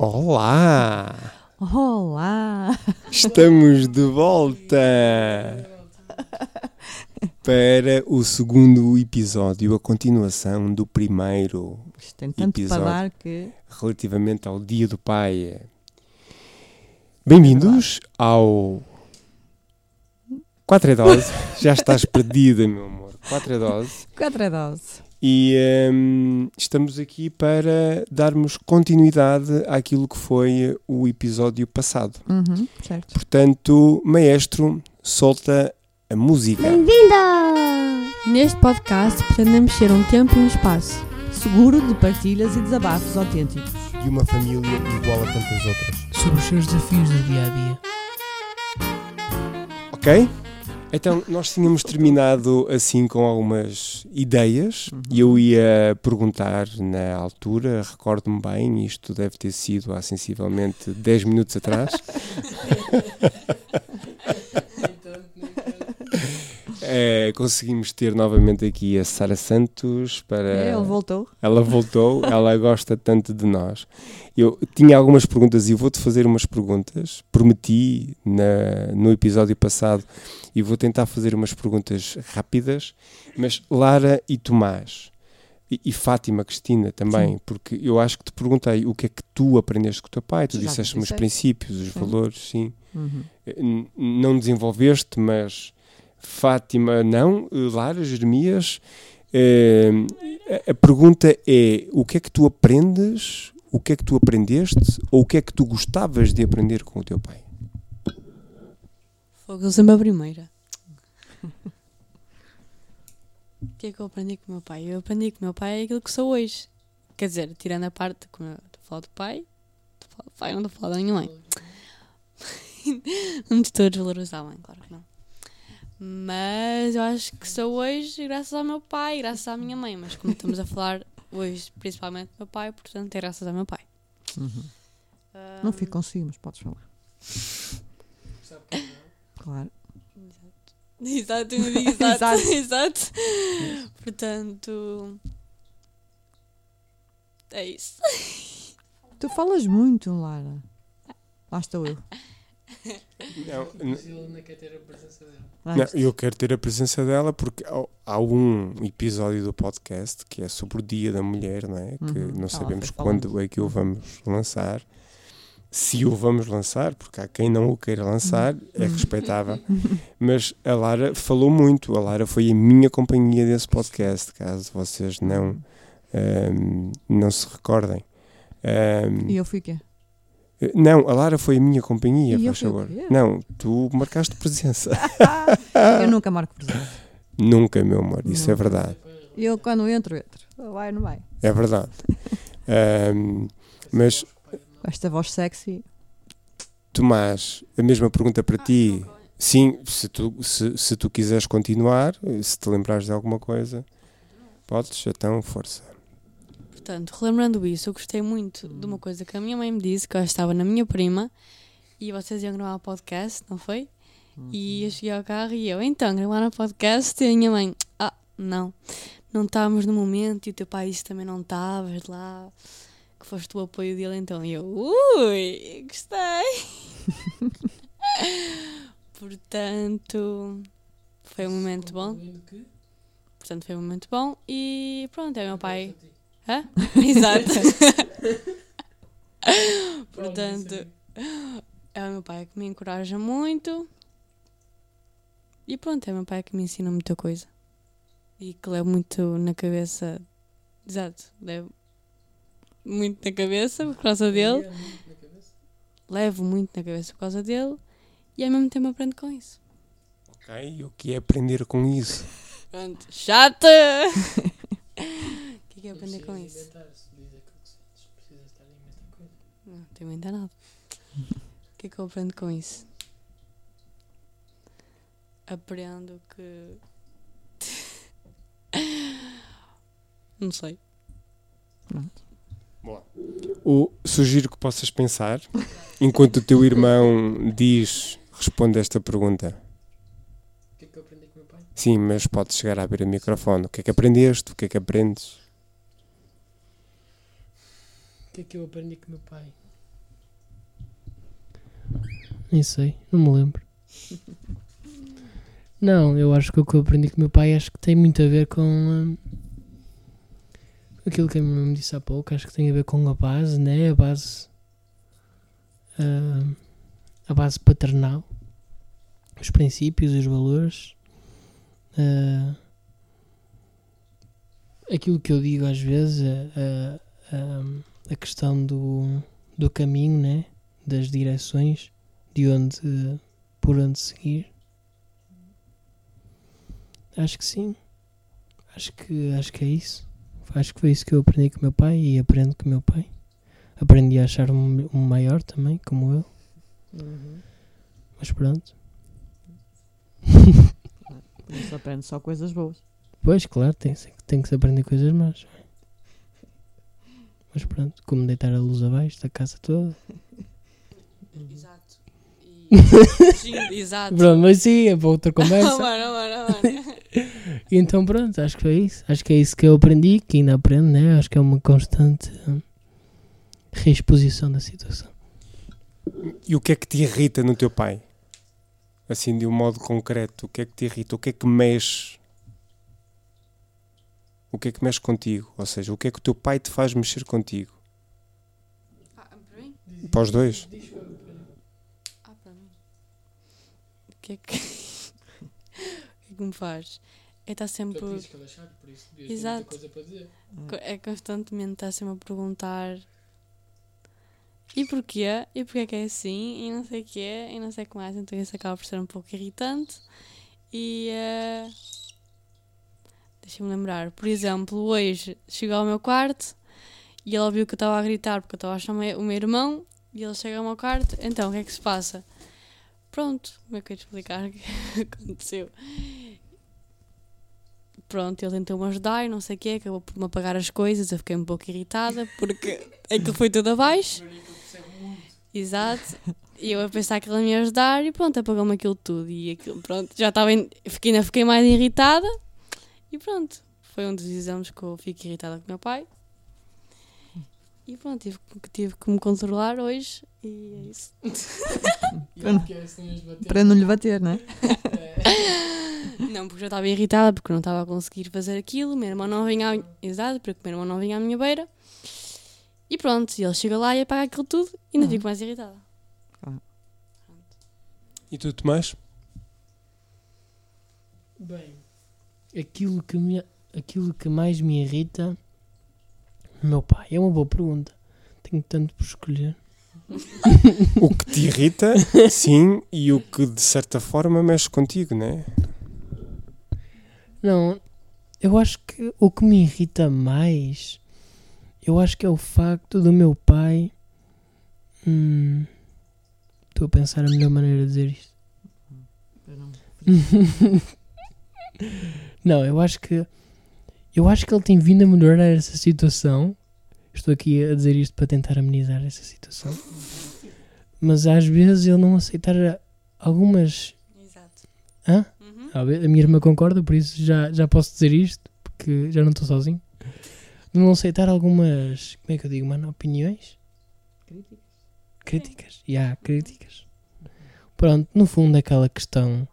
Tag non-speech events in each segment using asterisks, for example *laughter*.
Olá! Olá! Estamos de volta para o segundo episódio, a continuação do primeiro Isto tem tanto Episódio. dar que. relativamente ao Dia do Pai. Bem-vindos ao 4 é dose. Já estás perdida, meu amor. 4 é dose. 4 é dose. E hum, estamos aqui para darmos continuidade àquilo que foi o episódio passado. Uhum, certo. Portanto, maestro, solta a música. Neste podcast pretendemos ser um tempo e um espaço seguro de partilhas e desabafos autênticos. de uma família igual a tantas outras. sobre os seus desafios do dia a dia. Ok? Então, nós tínhamos terminado assim com algumas ideias e eu ia perguntar na altura, recordo-me bem, isto deve ter sido há sensivelmente 10 minutos atrás. *laughs* É, conseguimos ter novamente aqui a Sara Santos para. É, ele voltou. Ela voltou, ela gosta tanto de nós. Eu tinha algumas perguntas e vou-te fazer umas perguntas. Prometi na, no episódio passado e vou tentar fazer umas perguntas rápidas. Mas Lara e Tomás e, e Fátima Cristina também, porque eu acho que te perguntei o que é que tu aprendeste com o teu pai. Tu Já te disseste-me os disseste. princípios, os Sim. valores, sim. Uhum. N- não desenvolveste, mas Fátima não, Lara, Jeremias. eh, a pergunta é: o que é que tu aprendes, o que é que tu aprendeste, ou o que é que tu gostavas de aprender com o teu pai? Fogo, eu sempre a primeira. O que é que eu aprendi com o meu pai? Eu aprendi que o meu pai é aquilo que sou hoje. Quer dizer, tirando a parte, como eu estou a falar do pai, estou pai, não estou a falar da minha mãe. *laughs* não estou a desvalorizar a mãe, claro que não. Mas eu acho que sou hoje graças ao meu pai, graças à minha mãe. Mas como estamos a falar hoje, principalmente meu pai, portanto é graças ao meu pai. Uhum. Ah, Não fico consigo, mas podes falar. Claro. Exato, eu *laughs* digo exato, Exato. exato. Portanto, é isso. Tu falas muito, Lara. Lá estou eu. *laughs* Não, Ele não quer ter a presença dela. Não, eu quero ter a presença dela porque há, há um episódio do podcast que é sobre o Dia da Mulher, não é? Que Uhum. não sabemos quando é que o vamos lançar. Se o vamos lançar, porque há quem não o queira lançar, é Uhum. respeitável. *laughs* Mas a Lara falou muito. A Lara foi a minha companhia desse podcast, caso vocês não, ahm, não se recordem. Ahm, E eu fui quê? Não, a Lara foi a minha companhia, E faz favor. Não, tu marcaste presença. *laughs* Eu nunca marco presença. Nunca, meu amor, isso é Não. verdade. E eu quando entro, entro. Vai, não vai. É verdade. *laughs* Ahm, mas, Com esta voz sexy. Tomás, a mesma pergunta para ti. Sim, se tu, se, se tu quiseres continuar, se te lembrares de alguma coisa, podes, então, força. Portanto, relembrando isso, eu gostei muito de uma coisa que a minha mãe me disse, que eu estava na minha prima e vocês iam gravar um podcast, não foi? E eu cheguei ao carro e eu, então, gravar um podcast e a minha mãe, ah, não, não estávamos no momento e o teu pai disse também não estavas lá, que foste o apoio dele, então E eu, ui, gostei. *laughs* Portanto, foi um momento bom. Portanto, foi um momento bom e pronto, é o meu pai. Hã? *laughs* Exato. *laughs* Portanto, é o meu pai que me encoraja muito. E pronto, é o meu pai que me ensina muita coisa. E que levo muito na cabeça. Exato, levo muito na cabeça por causa dele. Levo muito na cabeça por causa dele. E ao mesmo tempo aprendo com isso. Ok, o que é aprender com isso? Pronto, chata! *laughs* O que é que é aprender com isso? Inventar-se, diz aquilo que sentes, precisa estar a inventar coisa. Não, tenho ainda nada. *laughs* O que é que eu aprendo com isso? Aprendo que. *laughs* Não sei. O, sugiro que possas pensar, enquanto o teu irmão diz, responde esta pergunta. O que é que eu aprendi com o meu pai? Sim, mas podes chegar a abrir o microfone. O que é que aprendeste? O que é que aprendes? Que é que eu aprendi com o meu pai? nem sei, não me lembro. *laughs* Não, eu acho que o que eu aprendi com o meu pai acho que tem muito a ver com hum, aquilo que a minha mãe me disse há pouco, acho que tem a ver com a base, né? A base hum, a base paternal, os princípios, os valores, ah, aquilo que eu digo às vezes, a, a, questão do, do caminho, né? Das direções, de onde, por onde seguir. Acho que sim. Acho que, acho que é isso. Acho que foi isso que eu aprendi com o meu pai e aprendo com o meu pai. Aprendi a achar um, um maior também, como eu. Uhum. Mas pronto. Isso aprende só coisas boas. Pois, claro, tem, tem que se aprender coisas más. Mas pronto, como deitar a luz abaixo da casa toda. Exato. E... *laughs* Sim, exato. Pronto, mas sim, é para outra Oh, conversa. mano, mano, mano. E então pronto, acho que foi isso. Acho que é isso que eu aprendi, que ainda aprendo, né? Acho que é uma constante hum, reexposição da situação. E o que é que te irrita no teu pai? Assim, de um modo concreto, o que é que te irrita? O que é que mexe? O que é que mexe contigo? Ou seja, o que é que o teu pai te faz mexer contigo? Ah, para mim? Para os dois? Ah, para mim. O que é que. *laughs* o que é que me faz? É estar sempre. Tu que ele é por isso devias ter Exato. muita coisa para dizer. É constantemente estar sempre a perguntar e porquê? E porquê que é assim? E não sei o que é, e não sei o que mais. Então isso acaba por ser um pouco irritante. E eh, deixa-me lembrar, por exemplo, hoje chegou ao meu quarto e ele ouviu que eu estava a gritar porque eu estava a chamar o meu irmão e ele chega ao meu quarto, então o que é que se passa? Pronto, como é que eu ia explicar *laughs* o que aconteceu? Pronto, ele tentou-me ajudar e não sei o quê, acabou por me apagar as coisas, eu fiquei um pouco irritada porque *laughs* aquilo foi tudo abaixo. Exato. E eu a pensar que ele me ia ajudar e pronto, apagou-me aquilo tudo. E aquilo, pronto, já estava. Fiquei, ainda fiquei mais irritada e pronto. Foi um dos exames que eu fico irritada com o meu pai. E pronto, tive, que- tive que me controlar hoje e é isso. *laughs* Os bater. Para não lhe bater, não é? *laughs* Não, porque já estava irritada porque não estava a conseguir fazer aquilo. Meu irmão não vinha à... Exato, porque irmão não vinha à minha beira. E pronto, e ele chega lá e apaga aquilo tudo e ainda Uhum. fico mais irritada. E tu, Tomás? Bem, Aquilo que, me, aquilo que mais me irrita, meu pai, é uma boa pergunta. Tenho tanto por escolher. *laughs* O que te irrita, sim, e o que de certa forma mexe contigo, não é? Não, eu acho que o que me irrita mais, eu acho que é o facto do meu pai. Hum, Estou a pensar a melhor maneira de dizer isto. Não- Não, *laughs* eu acho que. Eu acho que ele tem vindo a melhorar essa situação. Estou aqui a dizer isto para tentar amenizar essa situação. Mas às vezes ele não aceitar algumas. Exato. Hã? Uhum. A minha irmã concorda, por isso já, já posso dizer isto, porque já não estou sozinho. De não aceitar algumas. Como é que eu digo, mano? Opiniões? Críticas. Críticas. E há críticas. Pronto, no fundo, aquela questão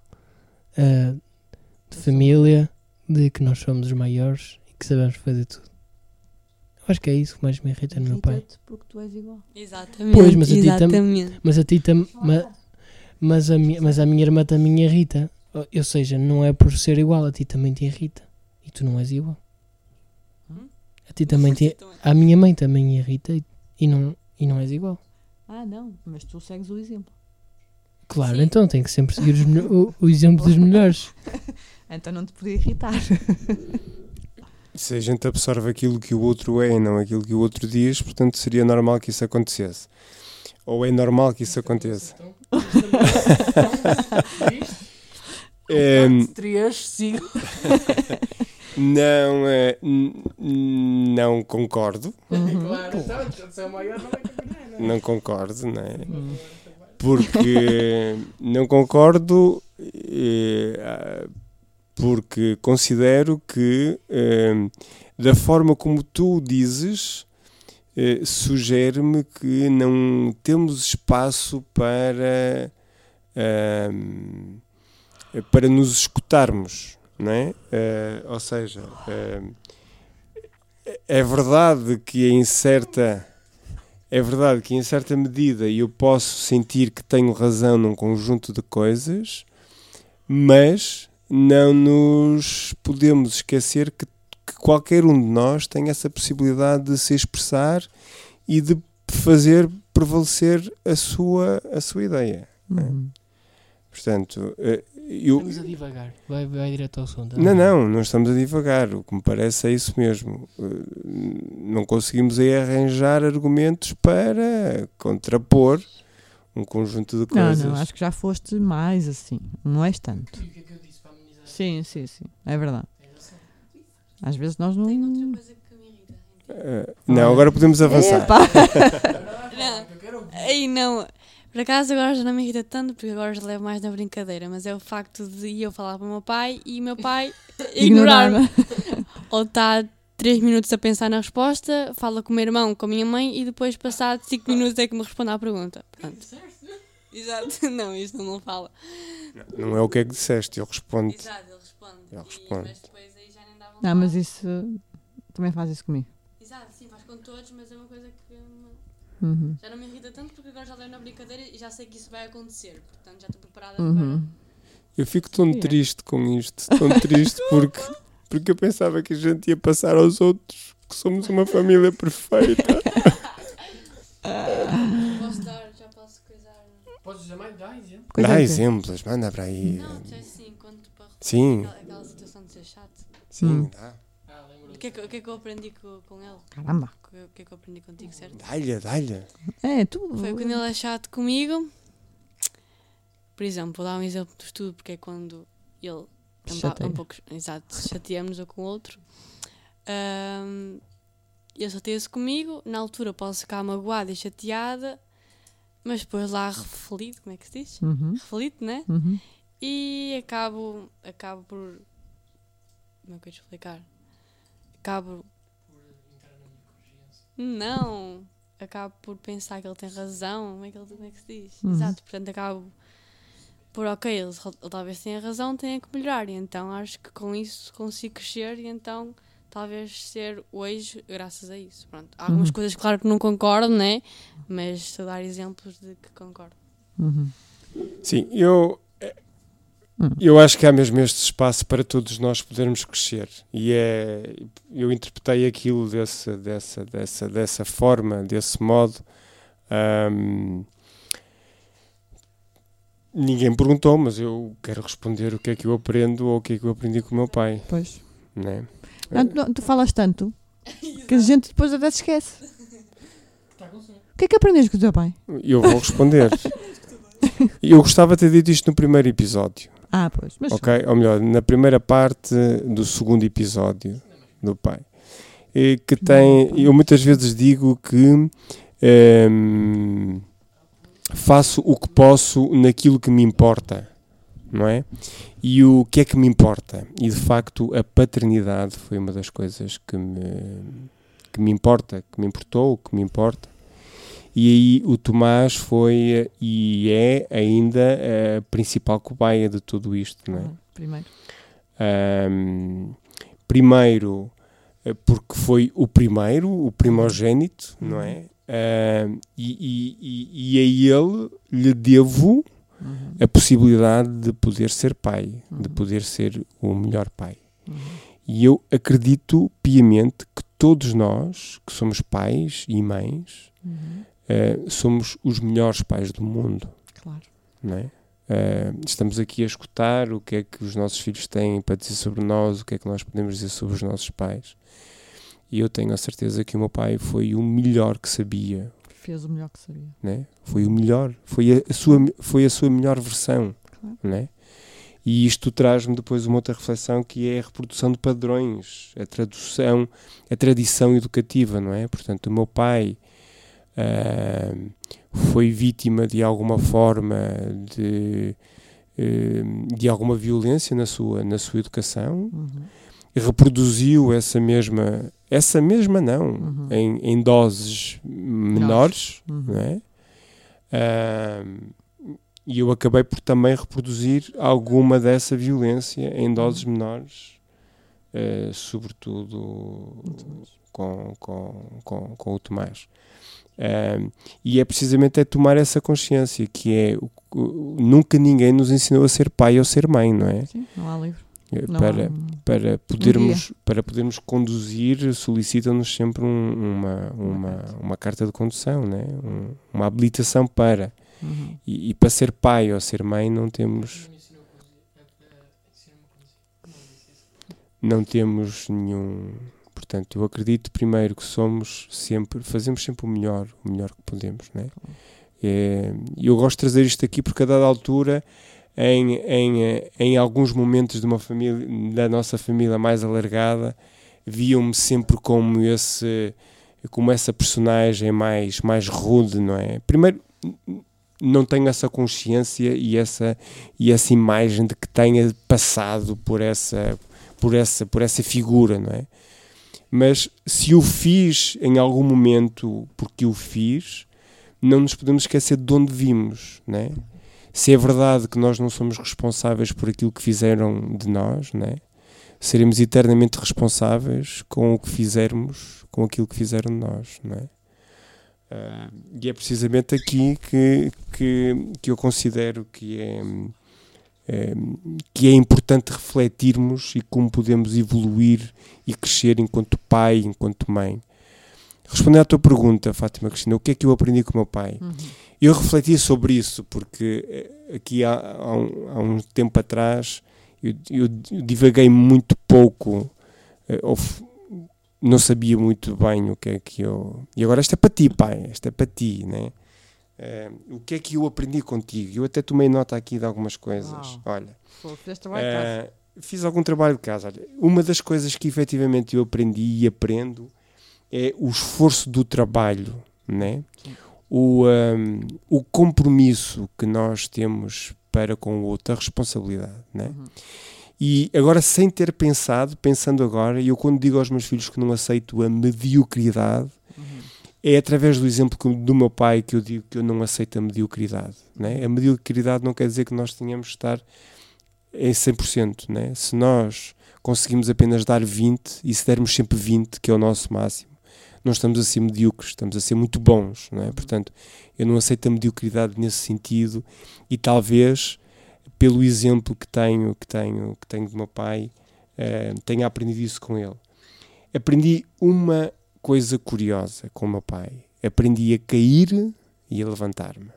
ah, de família, de que nós somos os maiores e que sabemos fazer tudo. Eu acho que é isso que mais me irrita no meu pai. Porque tu és igual. Exatamente. Pois, mas a ti tam- Exatamente. Mas a ti tam, ma- mas, a mi, mas a minha irmã também me irrita. Ou- Ou seja, não é por ser igual, a ti também te irrita. E tu não és igual. Hum? A ti também te. A minha mãe também irrita e, e, não, e não és igual. Ah, não, mas tu segues o exemplo. Claro, Sim. então tem que sempre seguir o, o exemplo dos melhores. *laughs* Então não te podia irritar. *laughs* Se a gente absorve aquilo que o outro é e não aquilo que o outro diz, portanto seria normal que isso acontecesse. Ou é normal que isso aconteça. Então, *laughs* é isto? Três, sigo. não, n- não concordo. Uhum. Claro, se é o maior, não é? Concordo, não é? Porque não concordo, ah, porque considero que eh, da forma como tu dizes, eh, sugere-me que não temos espaço para para nos escutarmos, não é? Ah, ou seja, é verdade que em certa é verdade que em certa medida eu posso sentir que tenho razão num conjunto de coisas, mas não nos podemos esquecer que, que qualquer um de nós tem essa possibilidade de se expressar e de fazer prevalecer a sua, a sua ideia. Uhum. Portanto, eh, eu, Estamos a divagar. Vai, vai direto ao assunto. não, não, não estamos a divagar. O que me parece é isso mesmo. Eh, Não conseguimos aí arranjar argumentos para contrapor um conjunto de Não, coisas. não, acho que já foste mais assim. Não és tanto. E o que é que eu disse para amenizar? Sim, sim, sim. É verdade. Às vezes nós não. Tem outra coisa que me irrita. Eh, não, agora podemos avançar. *laughs* Não. Aí não. Por acaso agora já não me irrita tanto, porque agora já levo mais na brincadeira, mas é o facto de eu falar para o meu pai e o meu pai *laughs* ignorar-me. Ou *laughs* está 3 minutos a pensar na resposta, fala com o meu irmão, com a minha mãe e depois, passado 5 minutos, é que me responde à pergunta. Pronto. Exato. *laughs* Não, isto não fala. Não é o que é que disseste, eu respondo. Exato, ele responde. Ele E- mas depois aí já nem dá vontade. Não, mas isso também faz isso comigo. Exato, sim, faz com todos, mas é uma coisa que Uhum. já não me irrita tanto porque agora já levo na brincadeira e já sei que isso vai acontecer. Portanto, já estou preparada Uhum. Eu fico tão Sim, é. triste com isto, tão triste *laughs* porque, porque eu pensava que a gente ia passar aos outros que somos uma família perfeita. para. *laughs* *laughs* Posso dar, já posso coisar. Podes dizer mais? Dá exemplo. Coisa Dá exemplos, manda para aí. Não, já quando para Sim. aquela, aquela situação de ser chato. Sim, Hum. dá. Ah, lembro O que, é que, o que é que eu aprendi co- com, ele? Caramba. O que, o que é que eu aprendi contigo, certo? Dá-lhe, dá-lhe. É, tu. Foi quando ele é chato comigo. Por exemplo, vou dar um exemplo do estudo, porque é quando ele é um, ba- Chateia. um pouco. Exato, chateamos um com o outro. Ahm, ele chateia-se comigo, na altura posso ficar magoada e chateada, mas depois lá reflito, como é que se diz? Uhum. Reflito, né? Uhum. E acabo, acabo por. Como é que eu ia te explicar? Acabo. Não! Acabo por pensar que ele tem razão. Como é que, ele, como é que se diz? Uhum. Exato, portanto acabo por, ok, ele, ele talvez tenha razão, tenha que melhorar. E então acho que com isso consigo crescer e então talvez ser hoje graças a isso. Pronto. Há algumas Uhum. coisas, claro, que não concordo, né? Mas estou a dar exemplos de que concordo. Uhum. Sim, eu, Hum. eu acho que há mesmo este espaço para todos nós podermos crescer. E é, eu interpretei aquilo dessa, dessa, dessa, dessa forma, desse modo. Ahm, ninguém me perguntou, mas eu quero responder o que é que eu aprendo ou o que é que eu aprendi com o meu pai. Pois. Né? Não, tu, tu falas tanto que a gente depois até se esquece. Está com sono. O que é que aprendeste com o teu pai? Eu vou responder. *laughs* Eu gostava de ter dito isto no primeiro episódio. Ah, pois. Mas Ok? Ou melhor, na primeira parte do segundo episódio do pai. Que tem. Eu muitas vezes digo que ehm, faço o que posso naquilo que me importa, não é? E o que é que me importa? E de facto a paternidade foi uma das coisas que me, que me importa, que me importou, que me importa. E aí o Tomás foi eh, e é ainda a principal cobaia de tudo isto, não é? Ah, Primeiro. Ahm, primeiro, eh, porque foi o primeiro, o primogênito, não é? E, e, e, a ele lhe devo Uhum. a possibilidade de poder ser pai, de Uhum. poder ser o melhor pai. Uhum. E eu acredito piamente que todos nós, que somos pais e mães, Uhum. Eh, somos os melhores pais do mundo Claro. não é? Eh, estamos aqui a escutar o que é que os nossos filhos têm para dizer sobre nós, o que é que nós podemos dizer sobre os nossos pais. E eu tenho a certeza que o meu pai foi o melhor que sabia, Fez o melhor que sabia. né? Foi o melhor, foi a, a sua foi a sua melhor versão, Claro. né? E isto traz-me depois uma outra reflexão que é a reprodução de padrões, a tradução, a tradição educativa, não é? Portanto, o meu pai ah, foi vítima de alguma forma de, eh, de alguma violência na sua, na sua educação, Uhum. reproduziu essa mesma, essa mesma não, Uhum. em, em doses menores, Uhum. não é? E eu acabei por também reproduzir alguma dessa violência em doses menores, eh, sobretudo com, com, com, com o Tomás. Ahm, e é precisamente é tomar essa consciência que é o- o- nunca ninguém nos ensinou a ser pai ou ser mãe, não é? Sim, não há livro. Eh, Não para, há um- para podermos para podermos conduzir solicitam-nos sempre um- uma, uma, uma carta de condução né um- uma habilitação para Uhum. e, e para ser pai ou ser mãe não temos não temos nenhum portanto eu acredito primeiro que somos sempre fazemos sempre o melhor o melhor que podemos né? É, e eu gosto de trazer isto aqui porque a dada altura em, em, em alguns momentos de uma família da nossa família mais alargada viam-me sempre como esse como essa personagem mais mais rude não é? Primeiro não tenho essa consciência e essa e essa imagem de que tenha passado por essa por essa por essa figura não é mas se o fiz em algum momento porque o fiz não nos podemos esquecer de onde vimos, né? Se é verdade que nós não somos responsáveis por aquilo que fizeram de nós, né? Seremos eternamente responsáveis com o que fizermos, com aquilo que fizeram de nós, né? Ah, e é precisamente aqui que, que, que eu considero que é, que é importante refletirmos e como podemos evoluir e crescer enquanto pai, enquanto mãe. Respondendo à tua pergunta, Fátima Cristina, o que é que eu aprendi com o meu pai? Uhum. Eu refleti sobre isso, porque eh, aqui há, há, um, há um tempo atrás eu, eu divaguei muito pouco, eh, ou não sabia muito bem o que é que eu. E agora esta é para ti, pai, esta é para ti, né? Eh, o que é que eu aprendi contigo? Eu até tomei nota aqui de algumas coisas. Uau. Olha, Pô, fizeste trabalho de casa. eh, fiz algum trabalho de casa. Olha, uma das coisas que efetivamente eu aprendi e aprendo é o esforço do trabalho, né? O, um, o compromisso que nós temos para com o outro, a responsabilidade. Né? Uhum. E agora, sem ter pensado, pensando agora, e eu quando digo aos meus filhos que não aceito a mediocridade. É através do exemplo que- do meu pai que eu digo que eu não aceito a mediocridade. Né? A mediocridade não quer dizer que nós tenhamos de estar em 100%. Né? Se nós conseguimos apenas dar 20 e se dermos sempre 20, que é o nosso máximo, não estamos a ser medíocres, estamos a ser muito bons. Não é? Portanto, eu não aceito a mediocridade nesse sentido e talvez pelo exemplo que tenho, que tenho, que tenho do meu pai, eh, tenha aprendido isso com ele. Aprendi uma coisa curiosa com o meu pai. Aprendi a cair e a levantar-me.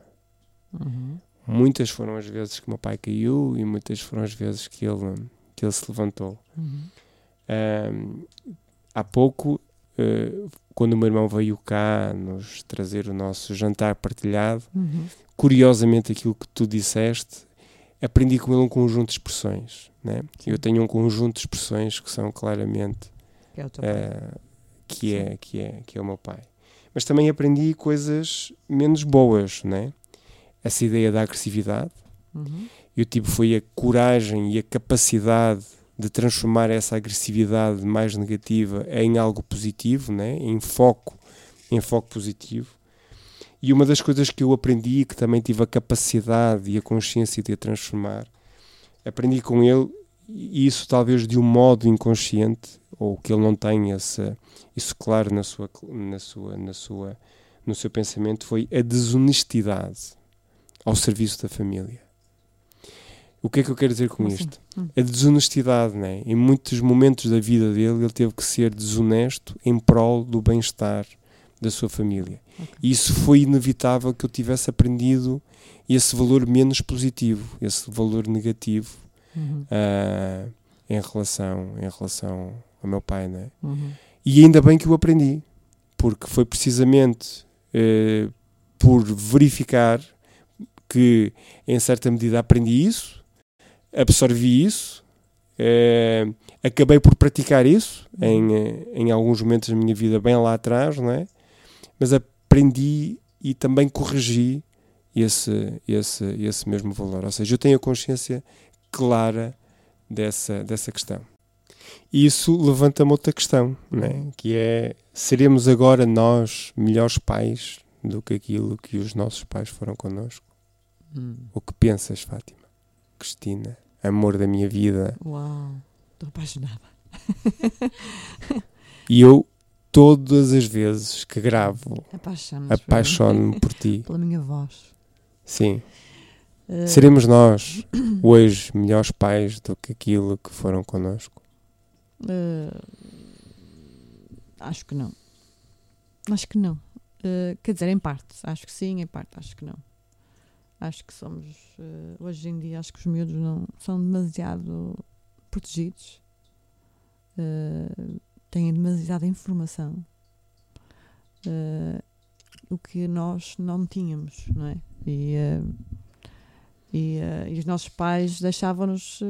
Uhum. Muitas foram as vezes que o meu pai caiu e muitas foram as vezes que ele, que ele se levantou. Uhum. Ahm, há pouco, eh, quando o meu irmão veio cá nos trazer o nosso jantar partilhado, Uhum. curiosamente aquilo que tu disseste, aprendi com ele um conjunto de expressões. Né? Eu tenho um conjunto de expressões que são claramente Que é o teu pai. eh, que, é, que, é, que é o meu pai. Mas também aprendi coisas menos boas, né? Essa ideia da agressividade. Uhum. Eu tive foi a coragem e a capacidade de transformar essa agressividade mais negativa em algo positivo, né? em foco, em foco positivo. E uma das coisas que eu aprendi que também tive a capacidade e a consciência de a transformar, aprendi com ele, e isso talvez de um modo inconsciente, ou que ele não tenha essa, isso claro na sua, na sua, na sua, no seu pensamento, foi a desonestidade ao serviço da família. O que é que eu quero dizer com assim? isto? Hum. A desonestidade, né? Em muitos momentos da vida dele, ele teve que ser desonesto em prol do bem-estar da sua família. Ok. E isso foi inevitável que eu tivesse aprendido esse valor menos positivo, esse valor negativo Uhum. ah, em relação em relação ao meu pai, né? Uhum. E ainda bem que o aprendi, porque foi precisamente eh, por verificar que, em certa medida, aprendi isso, absorvi isso, eh, acabei por praticar isso em, eh, em alguns momentos da minha vida, bem lá atrás, não é? Mas aprendi e também corrigi esse, esse, esse mesmo valor. Ou seja, eu tenho a consciência clara dessa, dessa questão. E isso levanta-me outra questão, né? que é: seremos agora nós melhores pais do que aquilo que os nossos pais foram connosco? Hum. O que pensas, Fátima? Cristina, amor da minha vida. Uau, estou apaixonada. E eu, todas as vezes que gravo, Apaixono-me. por ti. *laughs* Pela minha voz. Sim. Eh, Seremos nós, *clears throat* hoje, melhores pais do que aquilo que foram connosco? Eh, acho que não. Acho que não. Eh, quer dizer, em parte. Acho que sim, em parte acho que não. Acho que somos. eh, hoje em dia, acho que os miúdos não são demasiado protegidos. Eh, têm demasiada informação. O que nós não tínhamos, não é? E, e, e os nossos pais deixavam-nos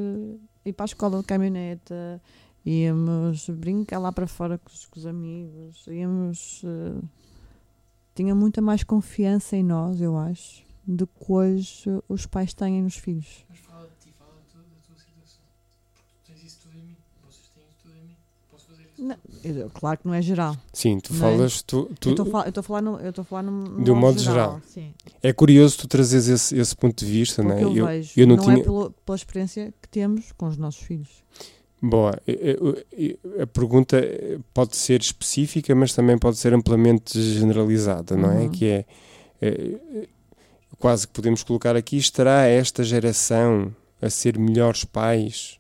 ir para a escola de caminhoneta, íamos brincar lá para fora com os, com os amigos, íamos. eh, tinha muita mais confiança em nós, eu acho, do que hoje os pais têm nos filhos. Mas fala de ti, fala da tua, da tua situação. Porque tu tens isso tudo em mim. Vocês têm isso tudo em mim. Posso fazer isso? Não, eu- claro que não é geral. Sim, tu Não é? falas, tu, tu- Eu estou a falar- eu estou a falar no, eu a falar num, De um modo geral. Sim. é curioso tu trazeres esse, esse ponto de vista, não Porque é? eu, Eu- vejo, eu não não, tinha- é pelo- pela experiência que temos com os nossos filhos. Boa, a pergunta pode ser específica, mas também pode ser amplamente generalizada, não é? Uhum. Que é eh, quase que podemos colocar aqui: estará esta geração a ser melhores pais?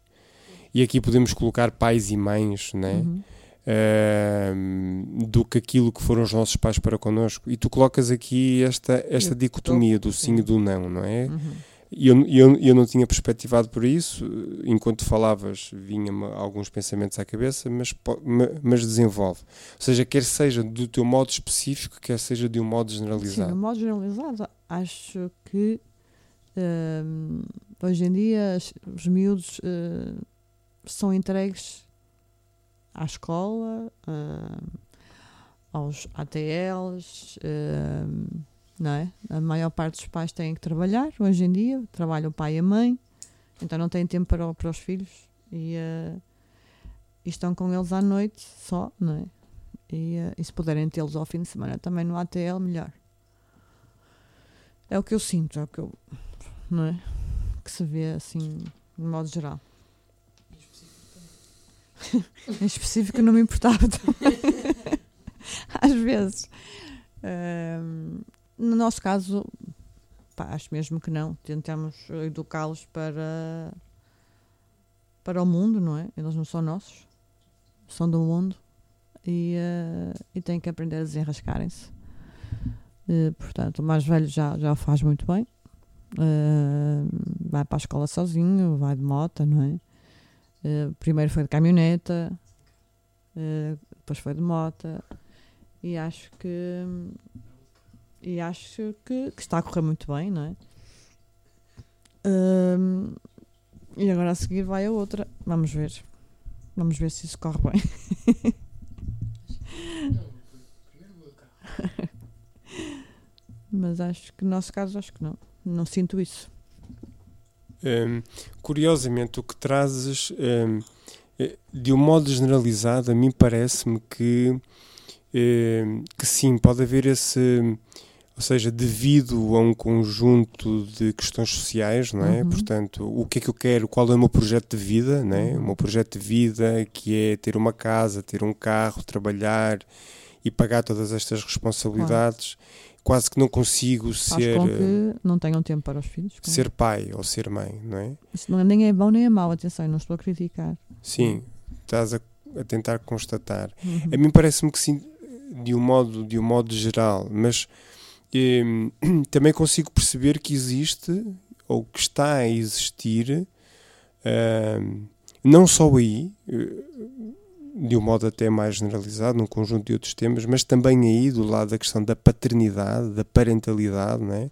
E aqui podemos colocar pais e mães, não é? Uhum. Ahm, do que aquilo que foram os nossos pais para connosco. E tu colocas aqui esta, esta dicotomia do sim sim. e do não, não é? Uhum. E eu, eu, eu não tinha perspectivado por isso, enquanto falavas vinha-me alguns pensamentos à cabeça, mas, mas desenvolve. Ou seja, quer seja do teu modo específico, quer seja de um modo Sim, generalizado. de modo generalizado, acho que hum, hoje em dia os miúdos hum, são entregues à escola, hum, aos ATLs, hum, não é? A maior parte dos pais têm que trabalhar hoje em dia, trabalham o pai e a mãe, então não têm tempo para, para os filhos e, eh, e estão com eles à noite só, não é? E, eh, e se puderem tê-los ao fim de semana também no ATL, melhor. É o que eu sinto, é o que eu. Não é? Que se vê assim, de modo geral. *laughs* em específico, não me importava *laughs* também. Às vezes. Ahm, no nosso caso, pá, acho mesmo que não. Tentamos educá-los para, para o mundo, não é? Eles não são nossos, são do mundo e, eh, e têm que aprender a desenrascarem-se. Eh, portanto, o mais velho já, já faz muito bem. Eh, vai para a escola sozinho, vai de moto, não é? Eh, primeiro foi de caminhoneta, eh, depois foi de moto e acho que e acho que, que está a correr muito bem, não é? Ehm, e agora a seguir vai a outra. Vamos ver. Vamos ver se isso corre bem. *laughs* Mas acho que no nosso caso acho que não. Não sinto isso. Hum, curiosamente, o que trazes, hum, eh, de um modo generalizado, a mim parece-me que, hum, que sim, pode haver esse. Ou seja, devido a um conjunto de questões sociais, não é? Uhum. Portanto, o que é que eu quero, qual é o meu projeto de vida, não é? O meu projeto de vida que é ter uma casa, ter um carro, trabalhar e pagar todas estas responsabilidades. Quase que não consigo Faz ser, com eh, que não tenham tempo para os filhos. com- ser pai ou ser mãe, não é? Isso não, nem é bom nem é mau, atenção, eu não estou a criticar. Sim, estás a, a tentar constatar. Uhum. A mim parece-me que sim, de um modo, de um modo geral, mas hum, *clears throat* também consigo perceber que existe ou que está a existir, hum, não só aí, eh, de um modo até mais generalizado, num conjunto de outros temas, mas também aí do lado da questão da paternidade, da parentalidade, não é?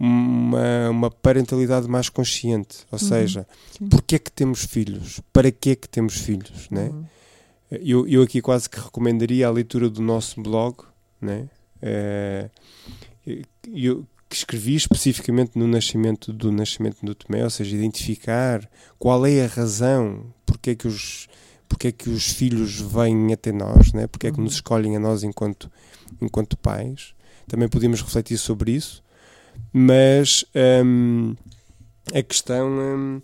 Uma, uma parentalidade mais consciente, ou Uhum, seja, porque é que temos filhos? Para que é que temos filhos? Né? Uhum. Eu, eu aqui quase que recomendaria a leitura do nosso blog, né? Eh, eu que escrevi especificamente no nascimento do nascimento do Tomé, ou seja, identificar qual é a razão porque é que os porque é que os filhos vêm até nós, né? porque é que Uhum. nos escolhem a nós enquanto enquanto pais. Também podíamos refletir sobre isso. mas hum, a questão hum,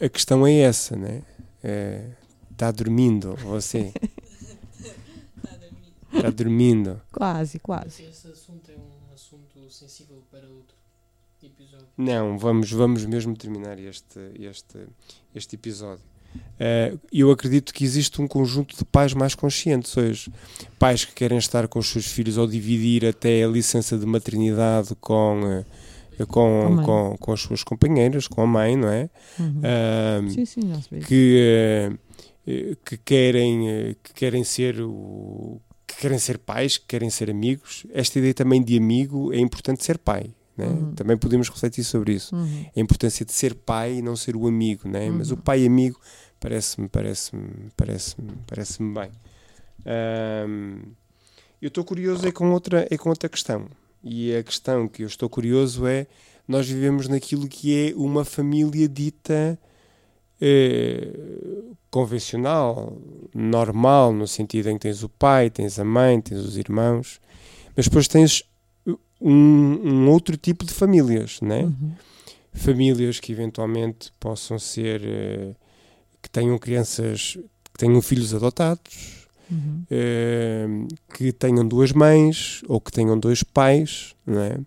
a, a questão é essa, né? Está dormindo você? *laughs* Está dormindo? Quase, quase. Esse assunto é um assunto sensível para outro episódio. Não, vamos, vamos mesmo terminar este, este, este episódio. Eh, eu acredito que existe um conjunto de pais mais conscientes hoje. Pais que querem estar com os seus filhos ou dividir até a licença de maternidade com, eh, Com com, com, as suas companheiras, com a mãe, não é? Uhum. Ah, Sim, sim, que, eh, que, querem, que querem ser o que querem ser pais, que querem ser amigos. Esta ideia também de amigo é importante ser pai. Né? Uhum. Também podemos refletir sobre isso. Uhum. A importância de ser pai e não ser o amigo, né? mas o Uhum. pai amigo parece-me parece-me parece-me parece-me bem. Ahm, eu estou curioso é com outra é com outra questão e a questão que eu estou curioso é nós vivemos naquilo que é uma família dita eh, convencional, normal, no sentido em que tens o pai, tens a mãe, tens os irmãos, mas depois tens um, um outro tipo de famílias, né? Uhum. famílias que eventualmente possam ser eh, que tenham crianças que tenham filhos adotados Uhum. eh, que tenham duas mães ou que tenham dois pais é?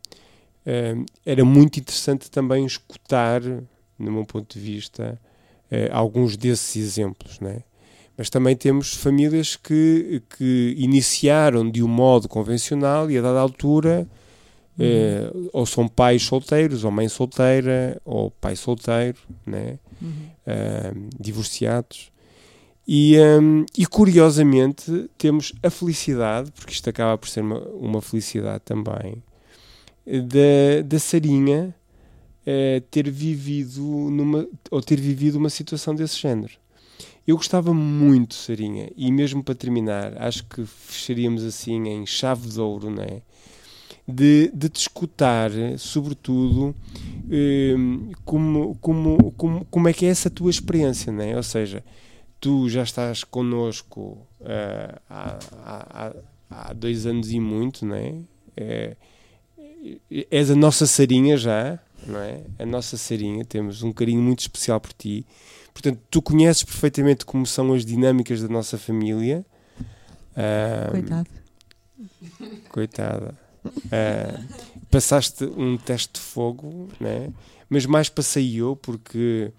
Eh, era muito interessante também escutar no meu ponto de vista eh, alguns desses exemplos não é? mas também temos famílias que, que iniciaram de um modo convencional e a dada altura eh, ou são pais solteiros, ou mãe solteira, ou pai solteiro, né? Uhum. Divorciados. E, hum, e curiosamente temos a felicidade, porque isto acaba por ser uma, uma felicidade também, da, da Sarinha eh, ter vivido numa, ou ter vivido uma situação desse género. Eu gostava muito, Sarinha, e mesmo para terminar, acho que fecharíamos assim em chave de ouro, não é? De, de te escutar, sobretudo, eh, como, como, como, como é que é essa tua experiência, não é? Ou seja, tu já estás connosco há, há, há, há dois anos e muito, não é? É, és a nossa Sarinha já, não é? A nossa Sarinha, temos um carinho muito especial por ti. Portanto, tu conheces perfeitamente como são as dinâmicas da nossa família. Ah, Coitado. Coitada. Ah, passaste um teste de fogo, né? mas mais passei eu, porque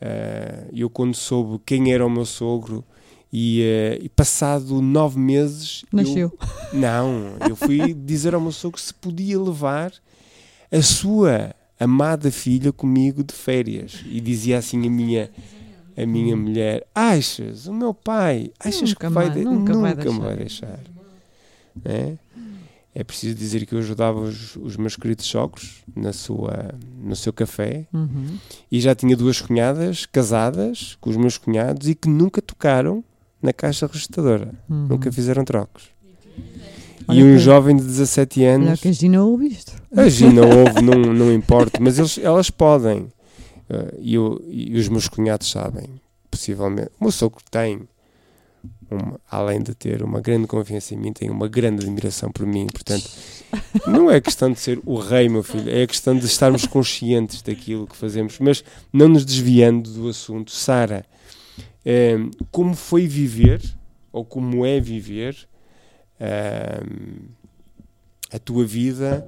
ah, eu, quando soube quem era o meu sogro, e, ah, e passado nove meses. eu- Nasceu. não, eu fui dizer ao meu sogro se podia levar a sua amada filha comigo de férias. E dizia assim a minha, a minha mulher: Achas, o meu pai, achas Nunca que vai, mais, de- nunca vai me vai deixar. É? É preciso dizer que eu ajudava os, os meus queridos sogros na sua, no seu café Uhum. e já tinha duas cunhadas casadas com os meus cunhados e que nunca tocaram na caixa registradora. Uhum. Nunca fizeram trocos. Olha e um que- jovem de 17 Olha anos. que a Gina ouve isto. A Gina *laughs* ouve, não, não importa, mas eles, elas podem. Eh, e, eu- e os meus cunhados sabem, possivelmente. O meu sogro tem, uma- além de ter uma grande confiança em mim, tem uma grande admiração por mim. Portanto, *laughs* não é questão de ser o rei, meu filho, é questão de estarmos conscientes daquilo que fazemos, mas não nos desviando do assunto. Sara, eh, como foi viver, ou como é viver, eh, a tua vida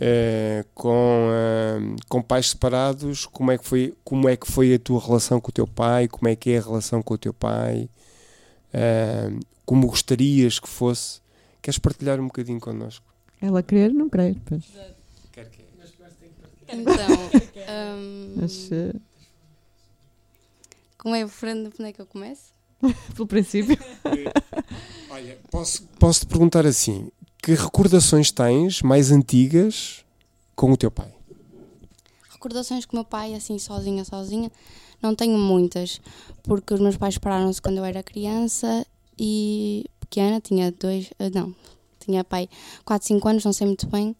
eh, com, eh, com pais separados, como é, que foi, como é que foi a tua relação com o teu pai, como é que é a relação com o teu pai, como gostarias que fosse. Queres partilhar um bocadinho connosco? Ela querer, não querer. Pois. Então, hum, Mas eh, como é frente onde é que eu começo? *laughs* pelo princípio. *laughs* Olha, posso, posso te perguntar assim: que recordações tens mais antigas com o teu pai? Recordações com o meu pai, assim, sozinha, sozinha, não tenho muitas, porque os meus pais separaram-se quando eu era criança e pequena, tinha dois, ah, não, tinha pai 4, 5 anos, não sei muito bem.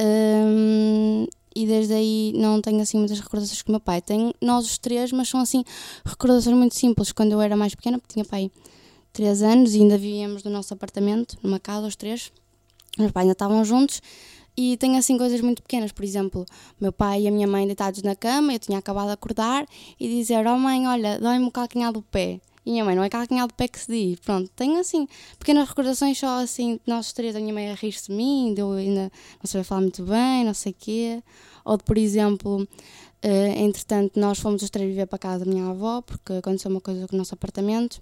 Hum, e desde aí não tenho assim muitas recordações com o meu pai. Tenho nós os três, mas são assim recordações muito simples. Quando eu era mais pequena, tinha pai 3 anos e ainda vivíamos no nosso apartamento, numa casa, os três. Meus pais ainda estavam juntos E tenho assim coisas muito pequenas, por exemplo, meu pai e a minha mãe deitados na cama, eu tinha acabado de acordar e dizer: Oh mãe, olha, dói-me o calcanhar do pé. E minha mãe, não é calcanhar do pé que se diz. Pronto, tenho assim pequenas recordações só assim de nós três, a minha mãe a rir-se de mim, de eu ainda não sabia falar muito bem, não sei o quê. Ou de, por exemplo, eh, entretanto, nós fomos os três viver para casa da minha avó, porque aconteceu uma coisa com o nosso apartamento.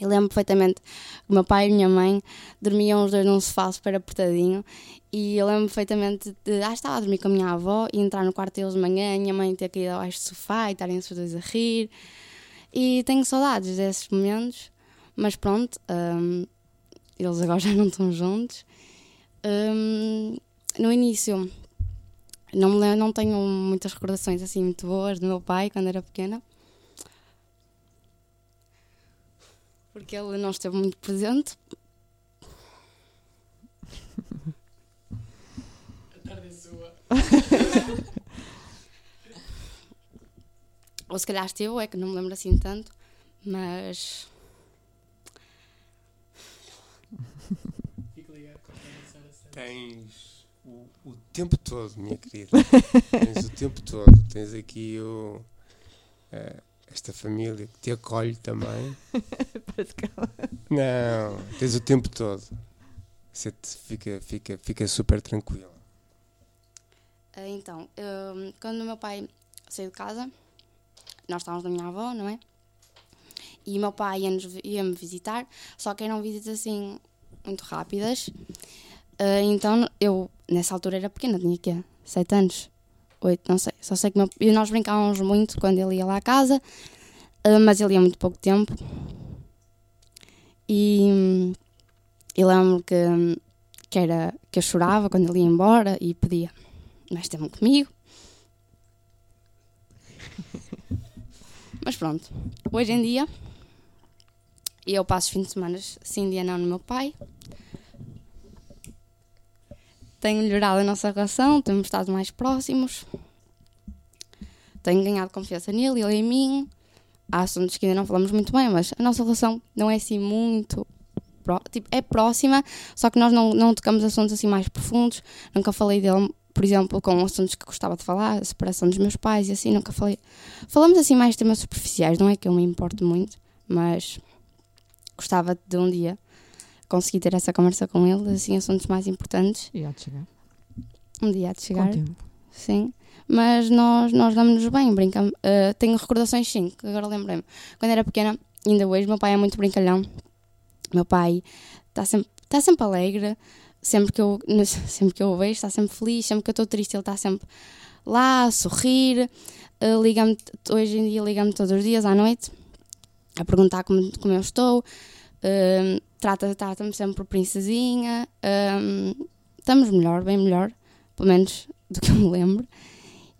Eu lembro perfeitamente que o meu pai e a minha mãe dormiam os dois num sofá super apertadinho e eu lembro perfeitamente de, ah, estava a dormir com a minha avó e entrar no quarto deles de manhã, a minha mãe ter caído abaixo do sofá e estarem os dois a rir. E tenho saudades desses momentos, mas pronto, hum, eles agora *laughs* já não estão juntos. Hum, no início, não, não tenho muitas recordações assim muito boas do meu pai quando era pequena. Porque ele não esteve muito presente. A tarde é sua. *laughs* Ou se calhar esteve, é que não me lembro assim tanto. Mas. Tens o, o tempo todo, minha querida. Tens o tempo todo. Tens aqui o, eh, esta família que te acolhe também. *laughs* Não, tens o tempo todo. Você te fica, fica, fica super tranquilo. Ah, Então, hum, quando o meu pai saiu de casa, nós estávamos na minha avó, não é? E o meu pai ia-me visitar, só que eram visitas assim muito rápidas. Ah, então, eu nessa altura era pequena, tinha quê? Sete anos? Oito, não sei. Só sei que meu- e nós brincávamos muito quando ele ia lá à casa, ah, mas ele ia muito pouco tempo. E eu lembro que, que, era, que eu chorava quando ele ia embora e pedia mais tempo comigo. Mas pronto, hoje em dia eu passo os fins de semana sim dia não no meu pai. Tenho melhorado a nossa relação, temos estado mais próximos. Tenho ganhado confiança nele, ele em mim. Há assuntos que ainda não falamos muito bem, mas a nossa relação não é assim muito. Tipo, é próxima, só que nós não, não tocamos assuntos assim mais profundos. Nunca falei dele por exemplo, com assuntos que gostava de falar, a separação dos meus pais e assim, nunca falei. Falamos assim mais de temas superficiais, não é que eu me importo muito, mas gostava de um dia conseguir ter essa conversa com ele, assim, assuntos mais importantes. E há de chegar. Um dia há de Com chegar, tempo. sim. Mas nós, nós damos-nos bem, brincamos. Ah, tenho recordações, sim, que agora lembrei-me. Quando era pequena, ainda hoje, meu pai é muito brincalhão. Meu pai está sempre, tá sempre alegre, sempre que, eu, sempre que eu o vejo, está sempre feliz, sempre que eu estou triste, ele está sempre lá a sorrir. Ah, liga-me, hoje em dia, liga-me todos os dias à noite a perguntar como, como eu estou. Ah, trata- Trata-me sempre por princesinha. Ah, estamos melhor, bem melhor, pelo menos do que eu me lembro.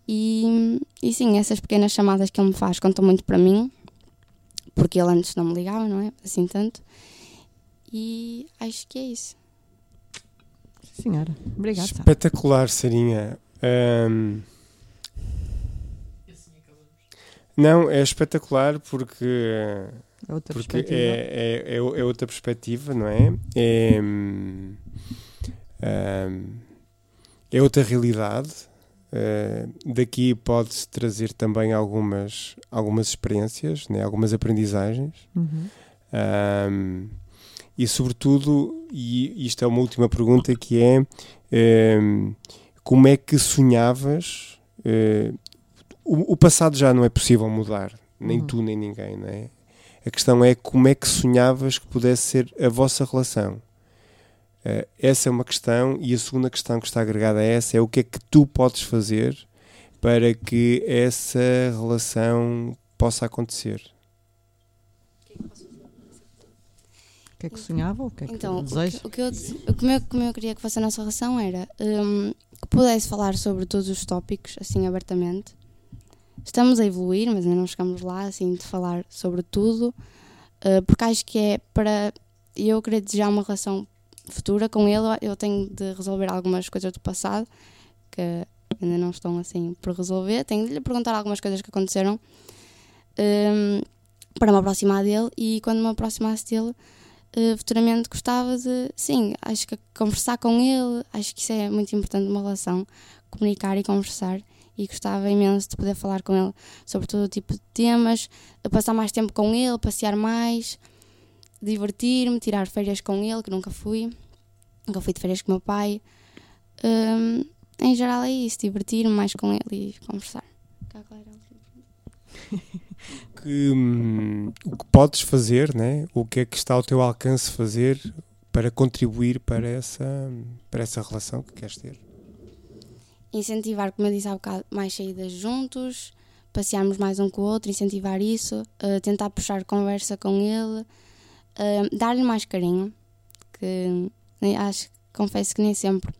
E, e sim, essas pequenas chamadas que ele me faz contam muito para mim, porque ele antes não me ligava, não é? Assim tanto. E acho que é isso. Sim, senhora. Obrigada. Espetacular, Sarinha. Acabamos. não, é espetacular porque, É outra porque perspectiva. é, é, é, é outra perspectiva, não é? É, ahm, é outra realidade. Ah, daqui pode-se trazer também algumas, algumas experiências, né? algumas aprendizagens. Uhum. Ahm, e sobretudo, e isto é uma última pergunta que é ehm, como é que sonhavas eh, o, passado já não é possível mudar, nem Uhum. tu nem ninguém, não é? A questão é como é que sonhavas que pudesse ser a vossa relação. Eh, essa é uma questão e a segunda questão que está agregada a essa é o que é que tu podes fazer para que essa relação possa acontecer. Que é que sonhava? O que é que Então, o deseja? que, o que eu, o que eu, como eu queria que fosse a nossa relação era hum, que pudesse falar sobre todos os tópicos, assim, abertamente. Estamos a evoluir, mas ainda não chegamos lá, assim, de falar sobre tudo, uh, porque acho que é para eu querer desejar uma relação futura com ele, eu tenho de resolver algumas coisas do passado que ainda não estão, assim, por resolver. Tenho de lhe perguntar algumas coisas que aconteceram hum, para me aproximar dele e quando me aproximasse dele eh, futuramente gostava de, sim, acho que conversar com ele, acho que isso é muito importante numa relação, comunicar e conversar. E gostava imenso de poder falar com ele sobre todo tipo de temas, passar mais tempo com ele, passear mais, divertir-me, tirar férias com ele, que nunca fui. Nunca fui de férias com o meu pai. Hum, em geral é isso, divertir-me mais com ele e conversar. Cá, a última? *laughs* que, hum, o que podes fazer, né? o que é que está ao teu alcance fazer para contribuir para essa, para essa relação que queres ter. incentivar, como eu disse há bocado, mais saídas juntos, passearmos mais um com o outro, incentivar isso, uh, tentar puxar conversa com ele, uh, dar-lhe mais carinho, que nem- acho, confesso que nem sempre,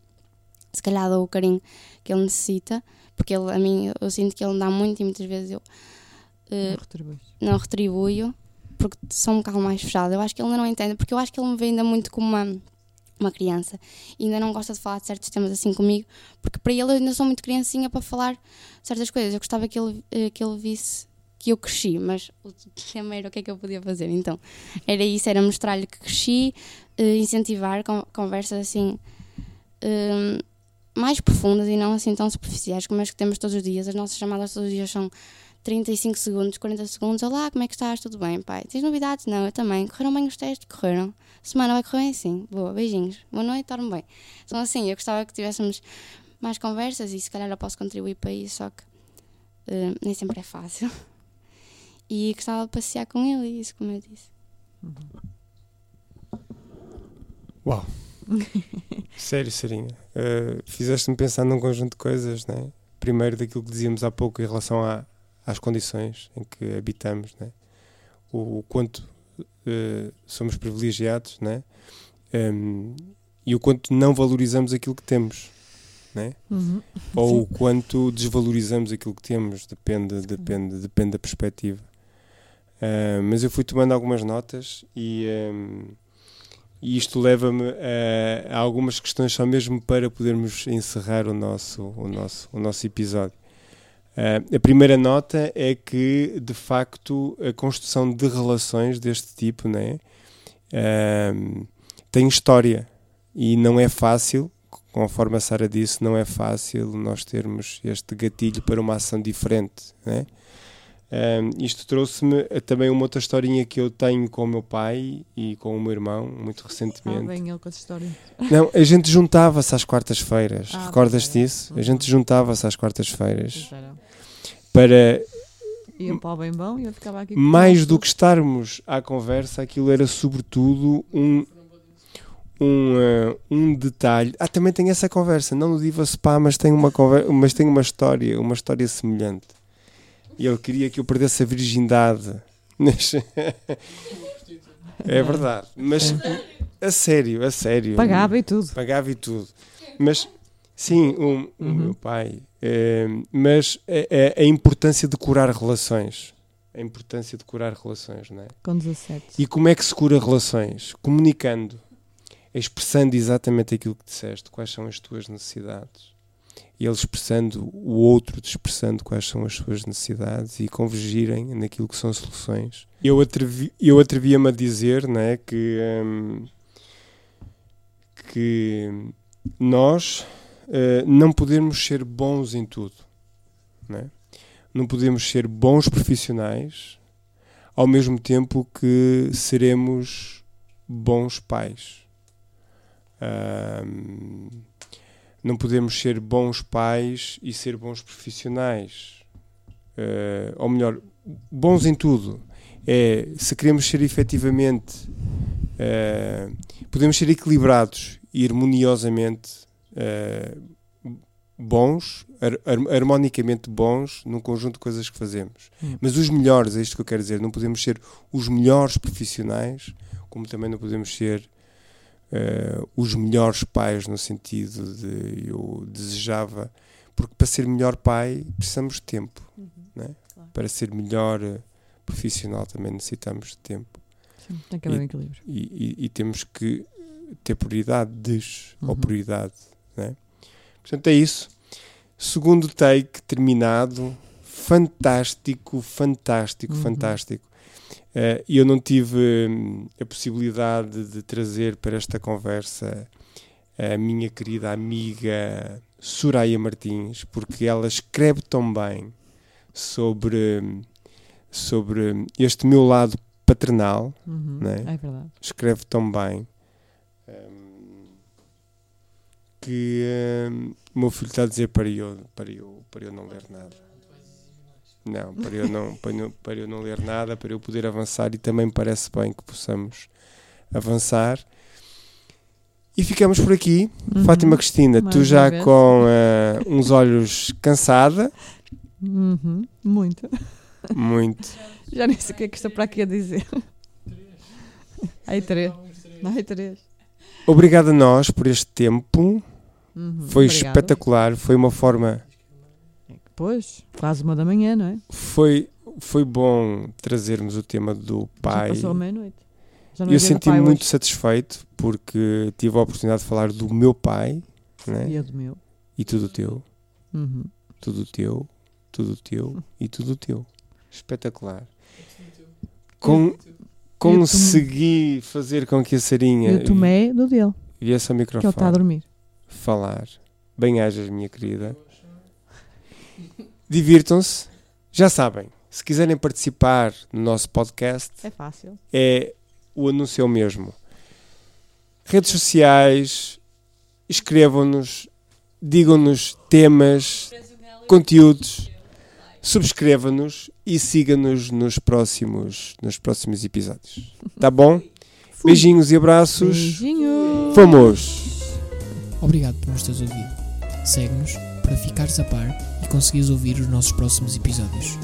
se calhar dou o carinho que ele necessita, porque ele, a mim, eu sinto que ele me dá muito e muitas vezes eu uh, Não retribuis. não retribuo porque sou um bocado mais fechada. Eu acho que ele ainda não entende, porque eu acho que ele me vê ainda muito como uma, uma criança e ainda não gosta de falar de certos temas assim comigo, porque para ele eu ainda sou muito criancinha para falar certas coisas. Eu gostava que ele, eh, que ele visse que eu cresci, mas o tema era o que é que eu podia fazer. Então, era isso, era mostrar-lhe que cresci, eh, incentivar con- conversas assim eh, mais profundas e não assim tão superficiais como as que temos todos os dias. As nossas chamadas todos os dias são 35 segundos, 40 segundos. Olá, como é que estás? Tudo bem, pai? Tens novidades? Não, eu também. Correram bem os testes? Correram. Semana vai correr bem? Sim. Boa, beijinhos. Boa noite, dorme bem. Então, assim, eu gostava que tivéssemos mais conversas e se calhar eu posso contribuir para isso, só que eh, nem sempre é fácil. *laughs* E gostava de passear com ele, isso, como eu disse. Uau! *laughs* Sério, Sarinha. Uh, Fizeste-me pensar num conjunto de coisas, né? Primeiro, daquilo que dizíamos há pouco em relação à- às condições em que habitamos, né? O, o quanto uh, somos privilegiados, né? Um, e o quanto não valorizamos aquilo que temos, né? Uhum. ou o quanto desvalorizamos aquilo que temos, depende, depende, depende da perspectiva. Ah, mas eu fui tomando algumas notas e, ahm, e isto leva-me a, a algumas questões só mesmo para podermos encerrar o nosso, o nosso, o nosso episódio. Ah, a primeira nota é que, de facto, a construção de relações deste tipo né, ahm, tem história e não é fácil, conforme a Sara disse, não é fácil nós termos este gatilho para uma ação diferente. Né? Ahm, isto trouxe-me a- também uma outra historinha que eu tenho com o meu pai e com o meu irmão, muito Ah, recentemente. bem ele com essa história. Não, a gente juntava-se às quartas-feiras. Ah, Recordas-te disso? A gente Uhum. juntava-se às quartas-feiras para, Iam para o bem bom e eu ficava aqui. mais do que estarmos à conversa, aquilo era sobretudo um, um, eh, um detalhe. Ah, também tem essa conversa, não no Diva Spa, mas tem uma, mas tem uma história, uma história semelhante. E ele queria que eu perdesse a virgindade. É verdade, mas a sério, a sério. Pagava e tudo. Pagava e tudo. Mas, sim, o, Uhum. meu pai. eh, mas a, a- a importância de curar relações. A importância de curar relações, não é? Com 17. E como é que se cura relações? Comunicando. Expressando exatamente aquilo que disseste. Quais são as tuas necessidades. Ele expressando, o outro expressando quais são as suas necessidades e convergirem naquilo que são soluções. Eu, atrevi, eu atrevia-me a dizer não é, que, hum, que nós eh, não podemos ser bons em tudo. Não, é? não podemos ser bons profissionais ao mesmo tempo que seremos bons pais. Ahm, não podemos ser bons pais e ser bons profissionais. Ah, ou melhor, bons em tudo. É, se queremos ser efetivamente, ah, podemos ser equilibrados e harmoniosamente ah, bons, har- harmonicamente bons num conjunto de coisas que fazemos. Hum. Mas os melhores, é isto que eu quero dizer, não podemos ser os melhores profissionais, como também não podemos ser eh, os melhores pais, no sentido de eu desejava, porque para ser melhor pai precisamos de tempo, né? claro. para ser melhor eh, profissional também necessitamos de tempo Sim, tem que haver um equilíbrio. e, e- e temos que ter prioridades ou Uhum. prioridade. Né? Portanto, é isso. Segundo take terminado. Fantástico, fantástico, Uhum. fantástico. Eh, E eu não tive hum, a possibilidade de trazer para esta conversa a minha querida amiga Soraya Martins, porque ela escreve tão bem sobre, sobre este meu lado paternal, Uhum, Não é? verdade. escreve tão bem hum, que hum, o meu filho está a dizer para eu, para eu, para eu não ler nada. Não, para eu não, para, eu, para eu não ler nada, para eu poder avançar e também me parece bem que possamos avançar. E ficamos por aqui. Uhum. Fátima Cristina, Mais tu já vez. com ah, uns olhos cansada, Uhum, Muito. muito. *laughs* Já nem sei o que é que estou para aqui a dizer. *laughs* Aí três. Aí três. Obrigado a nós por este tempo. Uhum, Foi obrigada. espetacular, foi uma forma Pois, quase uma da manhã, não é? Foi, foi bom trazermos o tema do pai. Já passou a meia-noite. Eu é senti-me muito hoje. satisfeito porque tive a oportunidade de falar do meu pai né? E do meu. e tudo teu, Uhum. tudo teu, tudo teu e tudo teu. Espetacular. Com, eu consegui fazer com que a Sarinha E o Tomé do dele, viesse ao que ele está a microfone dormir. falar. Bem-ajas, minha querida. Divirtam-se. Já sabem, se quiserem participar no nosso podcast, É fácil. é o anúncio é o mesmo. Redes sociais, escrevam-nos, digam-nos temas, conteúdos, subscreva-nos e siga-nos nos próximos, nos próximos episódios. Tá bom? *laughs* Fui. Beijinhos e abraços. Beijinho. Fomos! Obrigado por nos teres ouvido. Segue-nos para ficares a par e conseguires ouvir os nossos próximos episódios.